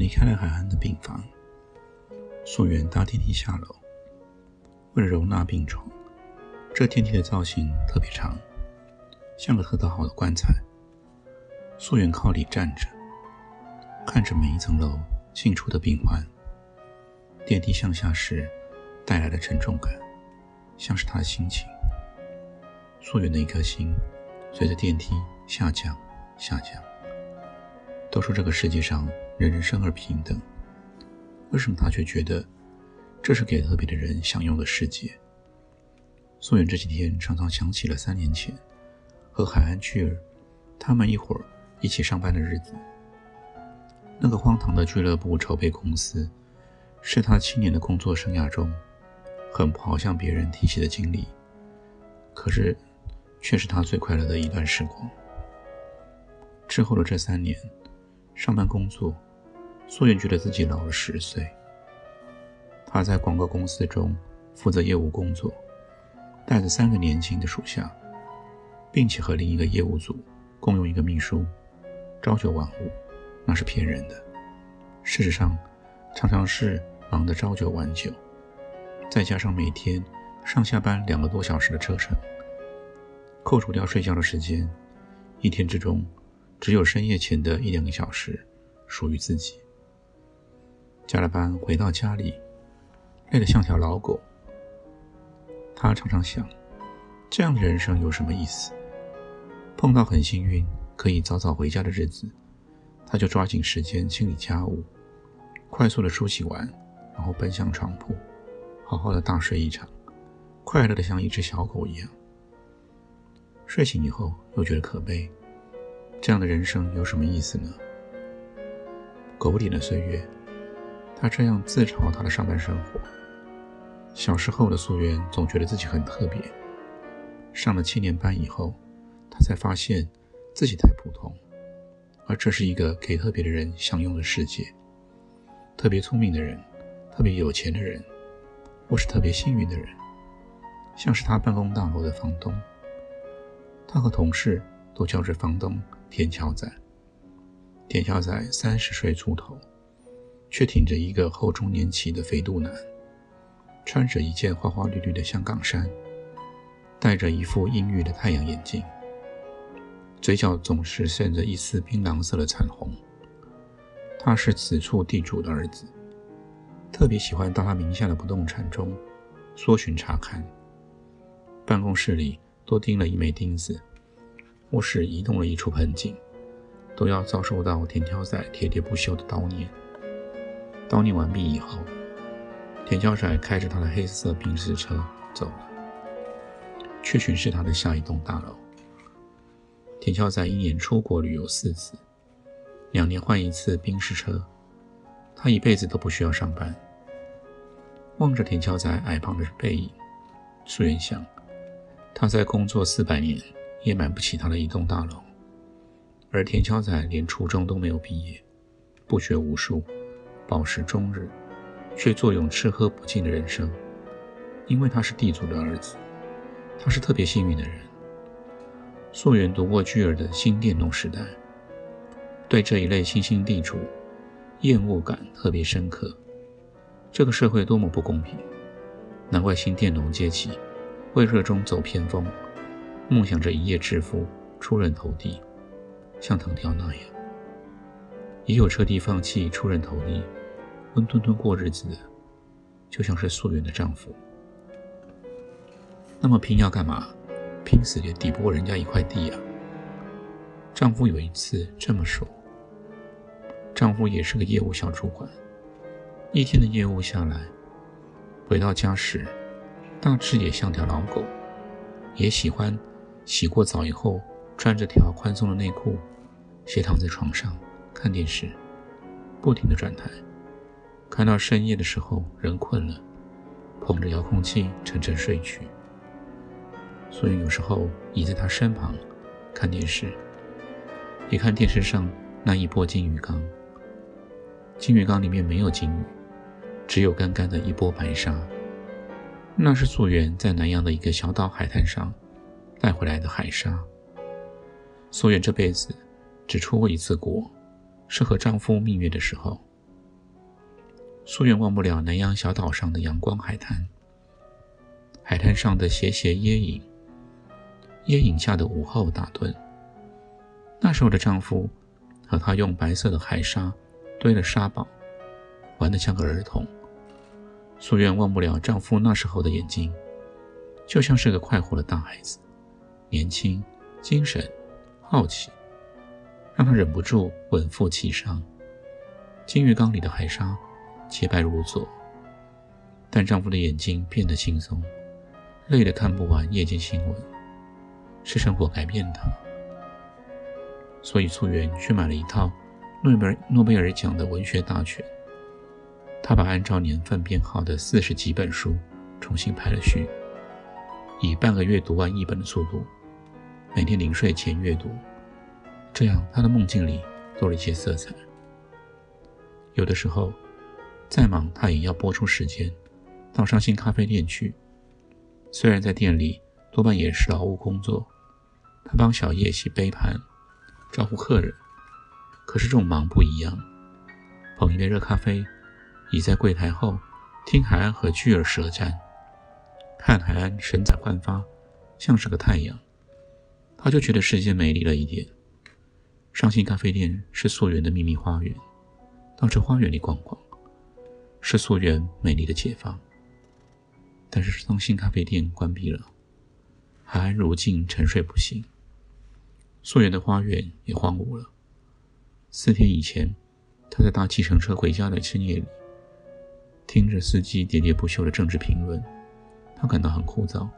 离开了海岸的病房，素媛搭电梯下楼。为了容纳病床，这电梯的造型特别长，像个特大好的棺材。素媛靠里站着，看着每一层楼进出的病患。电梯向下时带来的沉重感，像是他的心情。素媛的一颗心随着电梯下降，下降。都说这个世界上人人生而平等，为什么他却觉得这是给特别的人享用的世界？宋远这几天常常想起了三年前和海安巨儿他们一伙儿一起上班的日子。那个荒唐的俱乐部筹备公司，是他七年的工作生涯中很不好向别人提起的经历，可是却是他最快乐的一段时光。之后的这三年。上班工作，素媛觉得自己老了十岁。他在广告公司中负责业务工作，带着三个年轻的属下，并且和另一个业务组共用一个秘书，朝九晚五，那是骗人的。事实上，常常是忙得朝九晚九，再加上每天上下班两个多小时的车程，扣除掉睡觉的时间，一天之中。只有深夜前的一两个小时属于自己。加了班回到家里，累得像条老狗。他常常想，这样的人生有什么意思？碰到很幸运可以早早回家的日子，他就抓紧时间清理家务，快速的梳洗完，然后奔向床铺，好好的大睡一场，快乐的像一只小狗一样。睡醒以后又觉得可悲。这样的人生有什么意思呢？狗脸的岁月，他这样自嘲他的上班生活。小时候的素媛总觉得自己很特别，上了七年班以后，他才发现自己太普通，而这是一个给特别的人享用的世界。特别聪明的人，特别有钱的人，或是特别幸运的人，像是他办公大楼的房东，他和同事都叫着房东。田桥仔，田桥仔三十岁出头，却挺着一个后中年期的肥肚腩，穿着一件花花绿绿的香港衫，戴着一副阴郁的太阳眼镜，嘴角总是渗着一丝槟榔色的彩虹。他是此处地主的儿子，特别喜欢到他名下的不动产中搜寻查看。办公室里多钉了一枚钉子。或是移动了一处盆景，都要遭受到田挑仔喋喋不休的叨念。叨念完毕以后，田条仔开着他的黑色宾士车走了，去巡视他的下一栋大楼。田条仔一年出国旅游四次，两年换一次宾士车，他一辈子都不需要上班。望着田桥仔矮胖的背影，苏元想，他在工作四百年。也买不起他的一栋大楼，而田桥仔连初中都没有毕业，不学无术，饱食终日，却坐拥吃喝不尽的人生。因为他是地主的儿子，他是特别幸运的人。溯源读过巨儿的新佃农时代，对这一类新兴地主厌恶感特别深刻。这个社会多么不公平，难怪新佃农阶级会热衷走偏锋。梦想着一夜致富、出人头地，像藤条那样；也有彻底放弃出人头地、温吞吞过日子的，就像是素媛的丈夫。那么拼要干嘛？拼死也抵不过人家一块地啊！丈夫有一次这么说。丈夫也是个业务小主管，一天的业务下来，回到家时，大致也像条老狗，也喜欢。洗过澡以后，穿着条宽松的内裤，斜躺在床上看电视，不停的转台，看到深夜的时候人困了，捧着遥控器沉沉睡去。素媛有时候倚在他身旁看电视，也看电视上那一波金鱼缸。金鱼缸里面没有金鱼，只有干干的一波白沙。那是素媛在南洋的一个小岛海滩上带回来的海沙。素媛这辈子只出过一次国，是和丈夫蜜月的时候。素媛忘不了南洋小岛上的阳光海滩，海滩上的斜斜椰影。椰影下的午后打盹。那时候的丈夫和她用白色的海沙堆了沙堡，玩得像个儿童。素媛忘不了丈夫那时候的眼睛，就像是个快活的大孩子，年轻、精神、好奇，让她忍不住吻腹泣伤。金鱼缸里的海沙洁白如昨，但丈夫的眼睛变得轻松，累得看不完夜间新闻。是生活改变他，所以素媛去买了一套诺贝尔诺贝尔奖的文学大全。她把按照年份编号的四十几本书重新排了序，以半个月读完一本的速度，每天临睡前阅读，这样他的梦境里多了一些色彩。有的时候再忙，他也要拨出时间到上新咖啡店去，虽然在店里。多半也是劳务工作，他帮小叶洗杯盘，招呼客人。可是这种忙不一样，捧一杯热咖啡，倚在柜台后，听海岸和巨儿舌战，看海岸神采焕发，像是个太阳，他就觉得世界美丽了一点。上新咖啡店是素媛的秘密花园，到这花园里逛逛，是素媛美丽的解放。但是上新咖啡店关闭了。海岸如镜，沉睡不醒。素媛的花园也荒芜了。四天以前，他在搭计程车回家的深夜里，听着司机喋喋不休的政治评论，他感到很枯燥，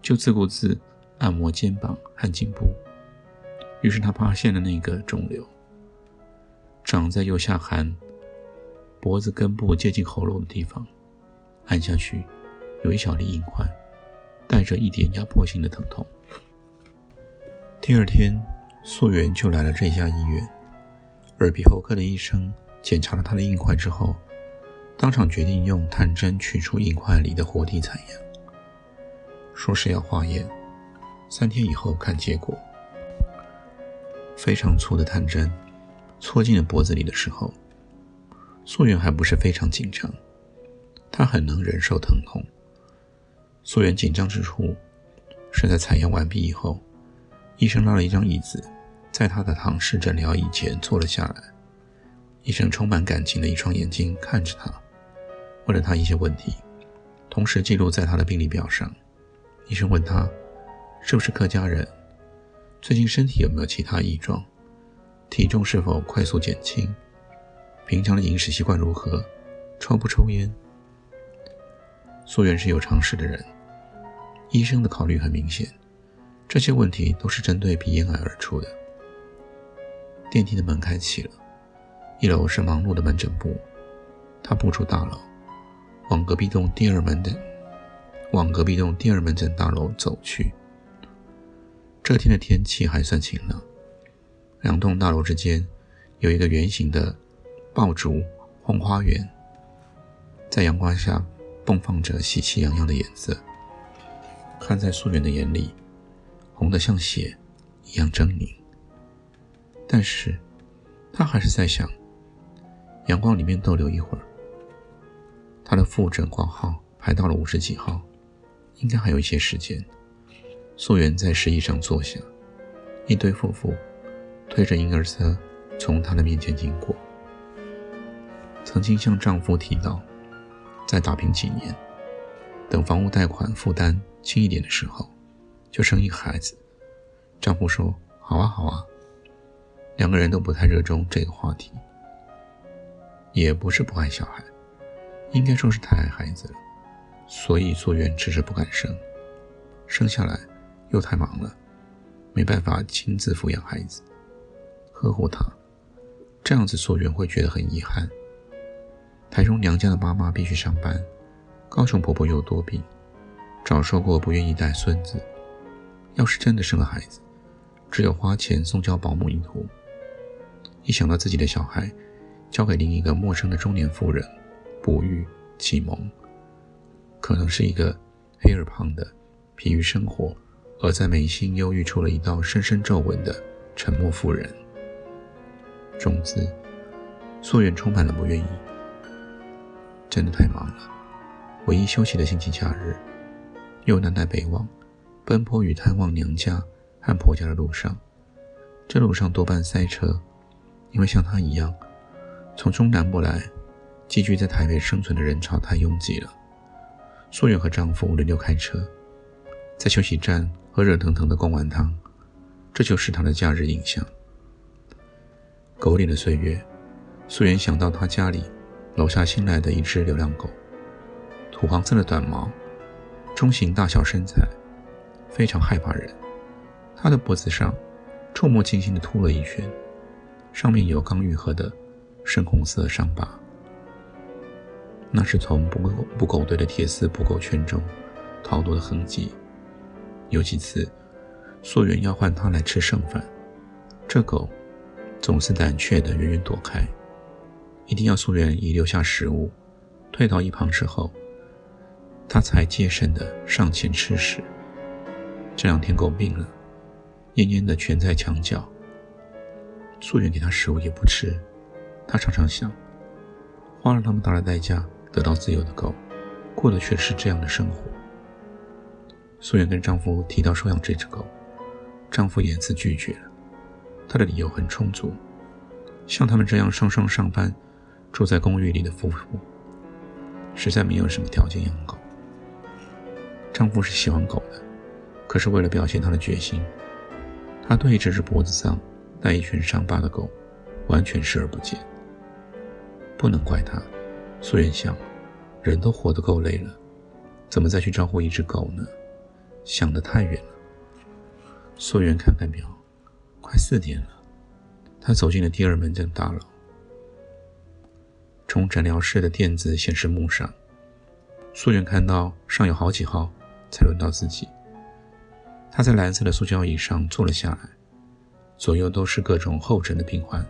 就自顾自按摩肩膀和颈部。于是他发现了那个肿瘤，长在右下颌脖子根部接近喉咙的地方，按下去有一小粒硬块。带着一点压迫性的疼痛。第二天，素媛就来了这家医院。耳鼻喉科的医生检查了他的硬块之后，当场决定用探针取出硬块里的活体残样，说是要化验，三天以后看结果。非常粗的探针戳进了脖子里的时候，素媛还不是非常紧张，她很能忍受疼痛。素媛紧张之处是在采样完毕以后，医生拉了一张椅子，在她的躺式诊疗椅前坐了下来。医生充满感情的一双眼睛看着他，问了他一些问题，同时记录在他的病历表上。医生问他是不是客家人，最近身体有没有其他异状，体重是否快速减轻，平常的饮食习惯如何，抽不抽烟。素媛是有常识的人。医生的考虑很明显，这些问题都是针对鼻咽癌而出的。电梯的门开启了，一楼是忙碌的门诊部。他步出大楼，往隔壁栋第二门的往隔壁栋第二门诊大楼走去。这天的天气还算晴朗，两栋大楼之间有一个圆形的爆竹红花园，在阳光下迸放着喜气洋洋的颜色。看在素媛的眼里，红得像血一样狰狞。但是，他还是在想，阳光里面逗留一会儿。他的复诊挂号排到了五十几号，应该还有一些时间。素媛在石椅上坐下，一对夫妇推着婴儿车从她的面前经过。曾经向丈夫提到，再打拼几年，等房屋贷款负担。轻一点的时候，就生一个孩子。丈夫说：“好啊，好啊。”两个人都不太热衷这个话题，也不是不爱小孩，应该说是太爱孩子了，所以素媛迟迟不敢生。生下来又太忙了，没办法亲自抚养孩子，呵护他，这样子溯源会觉得很遗憾。台中娘家的妈妈必须上班，高雄婆婆又多病，早说过不愿意带孙子。要是真的生了孩子，只有花钱送交保姆一途。一想到自己的小孩交给另一个陌生的中年妇人，哺育启蒙，可能是一个黑而胖的、疲于生活而在眉心忧郁出了一道深深皱纹的沉默妇人。种子，素媛充满了不愿意。真的太忙了，唯一休息的星期假日，又南来北往，奔波于探望娘家和婆家的路上。这路上多半塞车，因为像他一样从中南部来，寄居在台北生存的人潮太拥挤了。素媛和丈夫轮流开车，在休息站喝热腾腾的贡丸汤，这就是她的假日印象。狗脸的岁月，素媛想到她家里。楼下新来的一只流浪狗，土黄色的短毛，中型大小身材，非常害怕人。它的脖子上触目惊心地秃了一圈，上面有刚愈合的深红色伤疤，那是从捕狗捕狗队的铁丝捕狗圈中逃脱的痕迹。有几次，溯源要唤它来吃剩饭，这狗总是胆怯的远远躲开。一定要素媛遗留下食物，退到一旁之后，他才戒慎的上前吃食。这两天狗病了，蔫蔫的蜷在墙角。素媛给他食物也不吃，他常常想，花了那么大的代价得到自由的狗，过的却是这样的生活。素媛跟丈夫提到收养这只狗，丈夫严词拒绝了，他的理由很充足，像他们这样双双上班。住在公寓里的夫妇实在没有什么条件养狗。丈夫是喜欢狗的，可是为了表现他的决心，他对这只脖子上带一圈伤疤的狗完全视而不见。不能怪他，苏远想，人都活得够累了，怎么再去招呼一只狗呢？想得太远了。苏远看看表，快四点了。他走进了第二门诊大楼。从诊疗室的电子显示幕上，素媛看到上有好几号，才轮到自己。她在蓝色的塑胶椅上坐了下来，左右都是各种候诊的病患。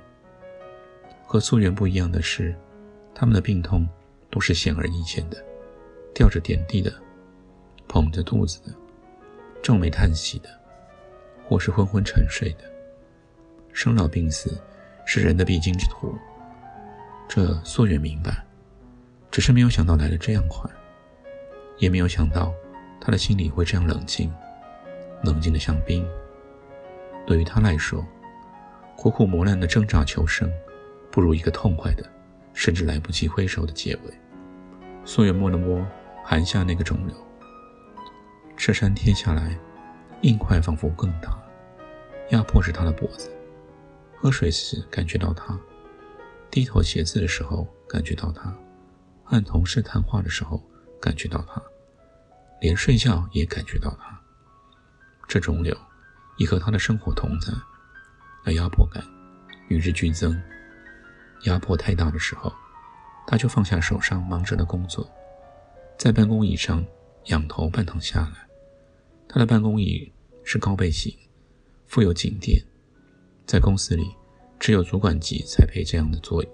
和素媛不一样的是，他们的病痛都是显而易见的：吊着点滴的，捧着肚子的，皱眉叹息的，或是昏昏沉睡的。生老病死是人的必经之途。这素媛明白，只是没有想到来的这样快，也没有想到他的心里会这样冷静，冷静的像冰。对于他来说，苦苦磨难的挣扎求生，不如一个痛快的，甚至来不及挥手的结尾。素媛摸了摸含下那个肿瘤，赤衫贴下来，硬块仿佛更大，压迫着他的脖子。喝水时感觉到它。低头写字的时候，感觉到他；和同事谈话的时候，感觉到他；连睡觉也感觉到他。这肿瘤已和他的生活同在，而压迫感与日俱增。压迫太大的时候，他就放下手上忙着的工作，在办公椅上仰头半躺下来。他的办公椅是高背型，附有颈垫，在公司里。只有主管级才配这样的座椅，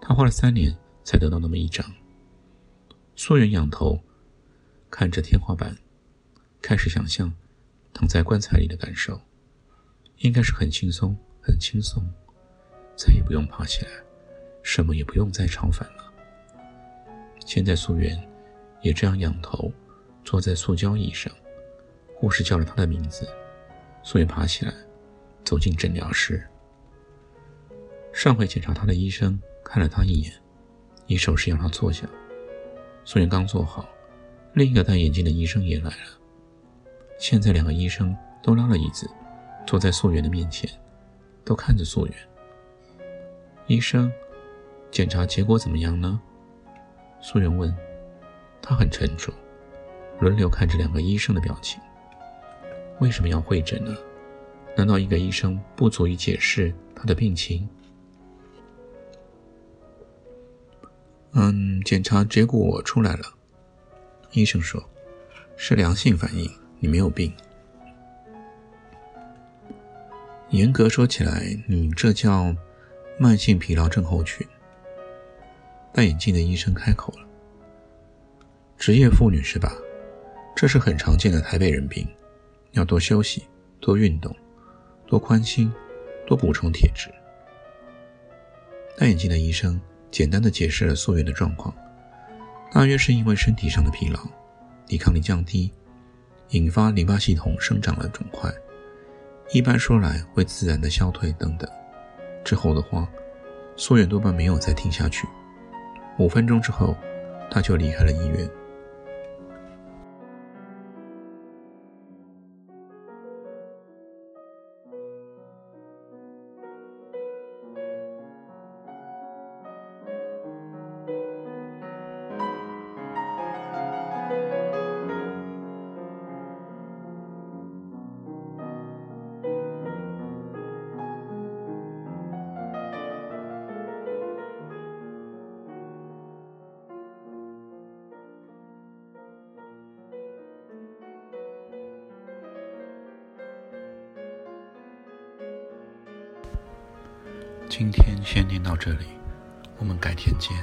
他花了三年才得到那么一张。素媛仰头看着天花板，开始想象躺在棺材里的感受，应该是很轻松，很轻松，再也不用爬起来，什么也不用再超凡了。现在素媛也这样仰头坐在塑胶椅上，护士叫了他的名字，素媛爬起来，走进诊疗室。上回检查他的医生看了他一眼，以手势让他坐下。素媛刚坐好，另一个戴眼镜的医生也来了。现在两个医生都拉了椅子，坐在素媛的面前，都看着素媛。医生，检查结果怎么样呢？素媛问。他很沉重，轮流看着两个医生的表情。为什么要会诊呢？难道一个医生不足以解释他的病情？嗯，检查结果出来了，医生说，是良性反应，你没有病。严格说起来，你这叫慢性疲劳症候群。戴眼镜的医生开口了：“职业妇女是吧？这是很常见的台北人病，要多休息，多运动，多宽心，多补充铁质。”戴眼镜的医生简单的解释了素媛的状况，大约是因为身体上的疲劳，抵抗力降低，引发淋巴系统生长了肿块。一般说来会自然的消退等等，之后的话，素媛多半没有再听下去。五分钟之后，他就离开了医院。天先念到这里，我们改天见。